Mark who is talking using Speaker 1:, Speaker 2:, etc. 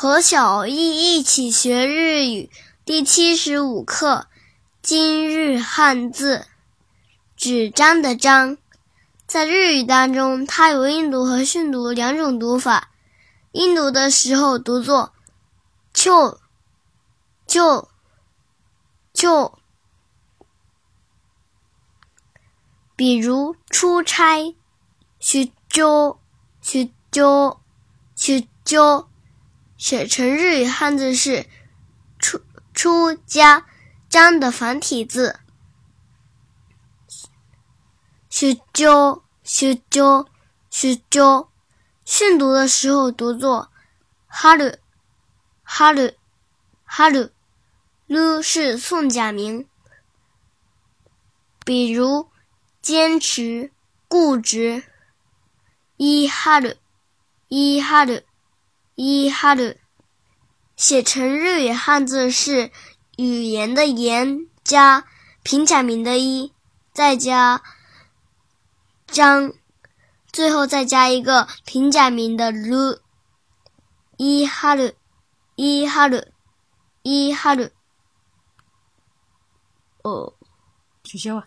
Speaker 1: 和小易一起学日语第七十五课，今日汉字“纸张”的“张”。在日语当中，它有音读和训读两种读法。音读的时候读作“就就就”，比如出差，去就去就去就。写成日语汉字是“出出家张”的繁体字。学究学究学究，训读的时候读作哈鲁哈鲁哈鲁，鲁是宋假名。比如坚持固执，一哈鲁一哈鲁。一哈鲁，写成日语汉字是语言的言加平假名的一，再加张，最后再加一个平假名的鲁。一哈鲁，一哈鲁，一哈鲁。
Speaker 2: 哦，取消啊。